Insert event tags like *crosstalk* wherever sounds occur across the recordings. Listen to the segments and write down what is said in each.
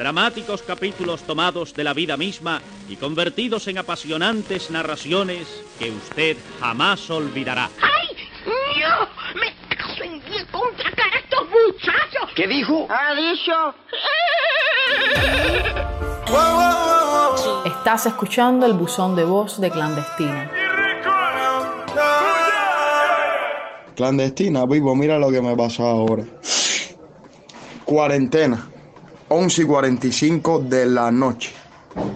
dramáticos capítulos tomados de la vida misma y convertidos en apasionantes narraciones que usted jamás olvidará. ¡Ay! ¡No! ¡Me caso en diez contra a estos muchachos! ¿Qué dijo? Ha dicho... Estás escuchando el buzón de voz de clandestina. Clandestina, vivo, mira lo que me pasó ahora. Cuarentena, 11 y 45 de la noche.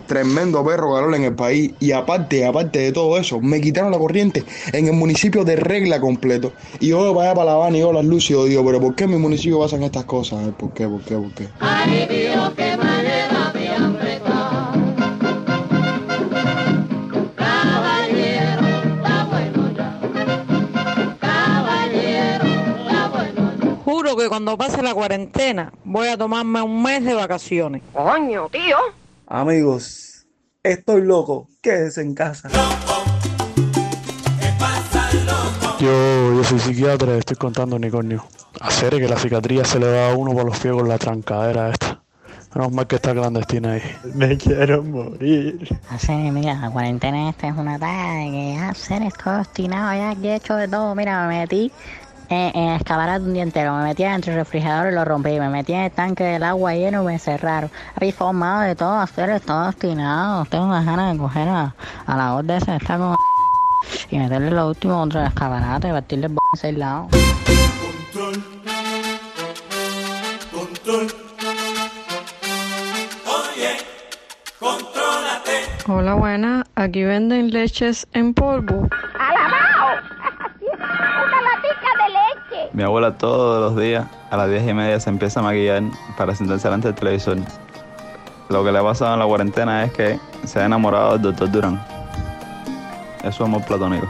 Tremendo perro calor en el país. Y aparte, aparte de todo eso, me quitaron la corriente en el municipio de regla completo. Y yo voy para La Habana y yo las luces y yo digo, pero ¿por qué en mi municipio pasan estas cosas? ¿Por qué, por qué, por qué? Que cuando pase la cuarentena voy a tomarme un mes de vacaciones. Coño, tío. Amigos, estoy loco. Quédense en casa. Yo, yo soy psiquiatra y estoy contando unicornio. Hacer que la cicatriz se le va a uno por los pies con la trancadera esta. Menos mal que está clandestina ahí. Me quiero morir. Hacer, mira, la cuarentena esta es una tarea que hacer estoy obstinado ya aquí he hecho de todo. Mira, me metí en, en el escaparate un día entero, me metí entre el refrigerador y lo rompí, me metí en el tanque del agua lleno y me encerraron. Había formado de todo, hacer estoy obstinado. Tengo unas ganas de coger a, a la orden esa está con y meterle lo último contra el escaparate y partirle el b a seis lados. Control. Control. Oye, contrólate. Hola, buena. Aquí venden leches en polvo. Mi abuela todos los días a las 10 y media se empieza a maquillar para sentarse delante del televisor. Lo que le ha pasado en la cuarentena es que se ha enamorado del doctor Durán. Es su amor platónico.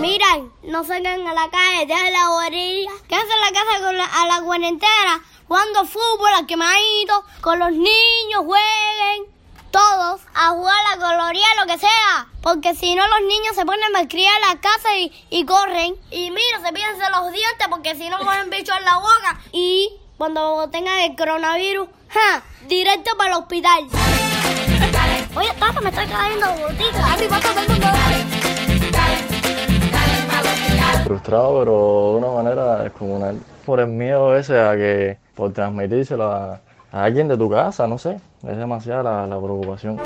Miren, no salgan a la calle, dejen la guardería. Quédense en la casa con la, a la cuarentena, jugando fútbol, a quemadito, con los niños, jueguen. Todos a jugar a la coloría, lo que sea. Porque si no, los niños se ponen a malcriar la casa y, corren. Y mira, se piensan los dientes porque si no ponen bicho en la boca. Y cuando tengan el coronavirus, ¡ja! directo para el hospital. Oye, tata, me estoy cayendo. Frustrado, pero de una manera descomunal. Por el miedo ese a que, por transmitírselo a alguien de tu casa, no sé. Es demasiada la, la preocupación.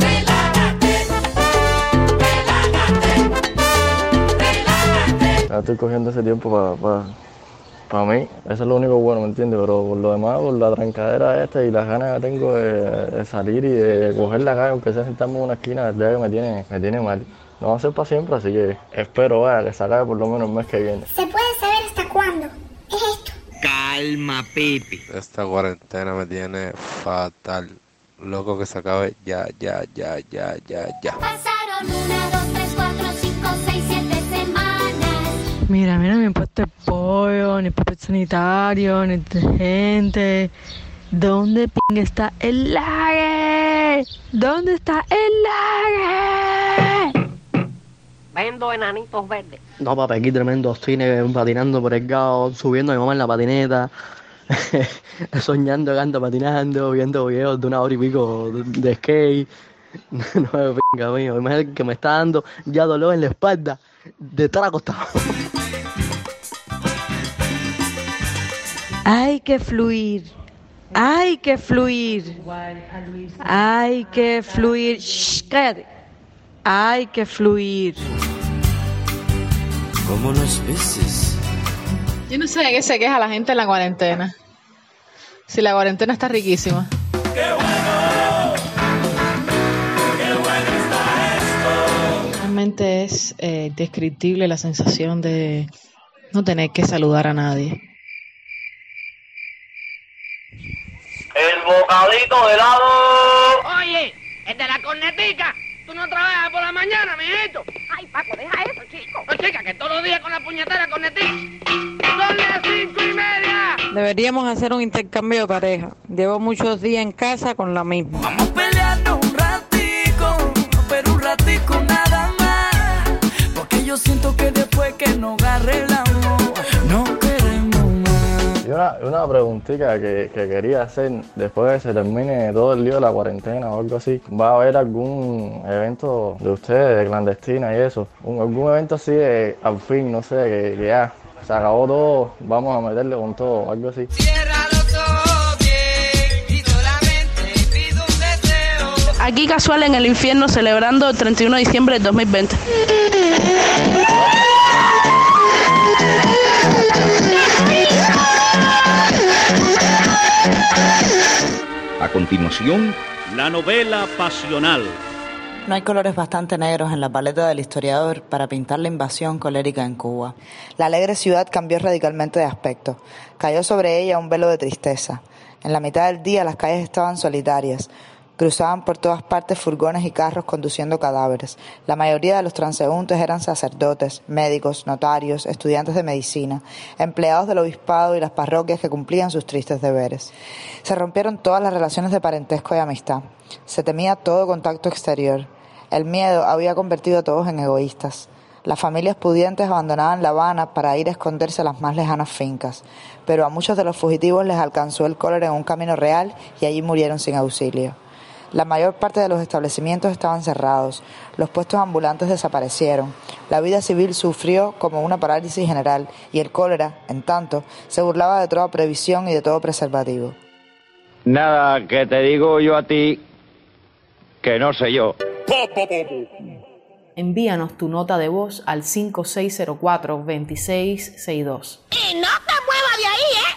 Ya estoy cogiendo ese tiempo para para mí. Eso es lo único bueno, ¿me entiendes? Pero por lo demás, por la trancadera esta y las ganas que tengo de, de salir y de coger la calle, aunque sea sentarme en una esquina, es que me tiene, me tiene mal. No va a ser para siempre, así que espero vaya, que se acabe por lo menos el mes que viene. ¿Se puede saber hasta cuándo? Es esto. Calma, Pipi. Esta cuarentena me tiene fatal. Loco que se acabe ya, ya, ya, ya, ya, ya. Pasaron una, dos, tres, cuatro, cinco, seis, siete semanas. Mira, mira, mi puesto de pollo, ni papel sanitario, ni detergente. ¿Dónde p está el lague? ¿Dónde está el lague? Vendo enanitos verdes. No, papi, aquí tremendo cine patinando por el gao, subiendo a mi mamá en la patineta, *laughs* soñando, canto, patinando, viendo videos de una hora y pico de skate. *laughs* No me venga, mío. Imagínate que me está dando ya dolor en la espalda de estar acostado. *laughs* Hay que fluir. Hay que fluir. Hay que fluir. Shh, cállate. Hay que fluir. Como los peces. Yo no sé de qué se queja la gente en la cuarentena. Si la cuarentena está riquísima. Realmente es eh, descriptible la sensación de no tener que saludar a nadie. El bocadito de helado. Oye, el de la cornetica. Tú no trabajas por la mañana, mijito. Ay, Paco, deja eso, chico. No, chica, que todos los días con la puñetera cornetica. Son las cinco y media. Deberíamos hacer un intercambio de pareja. Llevo muchos días en casa con la misma. Peleando un ratico, pero un ratico nada más. Porque yo siento que después que nos agarre el amor, no queremos más. Y una, una preguntita que, que quería hacer, después de que se termine todo el lío de la cuarentena o algo así, ¿va a haber algún evento de ustedes, de clandestina y eso? Un- algún evento así de, al fin, no sé, que, que ya se acabó todo, vamos a meterle con todo, algo así. Aquí casual en el infierno celebrando el 31 de diciembre del 2020. A continuación, la novela pasional. No hay colores bastante negros en la paleta del historiador para pintar la invasión colérica en Cuba. La alegre ciudad cambió radicalmente de aspecto. Cayó sobre ella un velo de tristeza. En la mitad del día las calles estaban solitarias. Cruzaban por todas partes furgones y carros conduciendo cadáveres. La mayoría de los transeúntes eran sacerdotes, médicos, notarios, estudiantes de medicina, empleados del obispado y las parroquias que cumplían sus tristes deberes. Se rompieron todas las relaciones de parentesco y amistad. Se temía todo contacto exterior. El miedo había convertido a todos en egoístas. Las familias pudientes abandonaban La Habana para ir a esconderse a las más lejanas fincas, pero a muchos de los fugitivos les alcanzó el cólera en un camino real y allí murieron sin auxilio. La mayor parte de los establecimientos estaban cerrados, los puestos ambulantes desaparecieron, la vida civil sufrió como una parálisis general y el cólera, en tanto, se burlaba de toda previsión y de todo preservativo. Nada, que te digo yo a ti que no sé yo. Envíanos tu nota de voz al 5604-2662. Y no te muevas de ahí, ¿eh?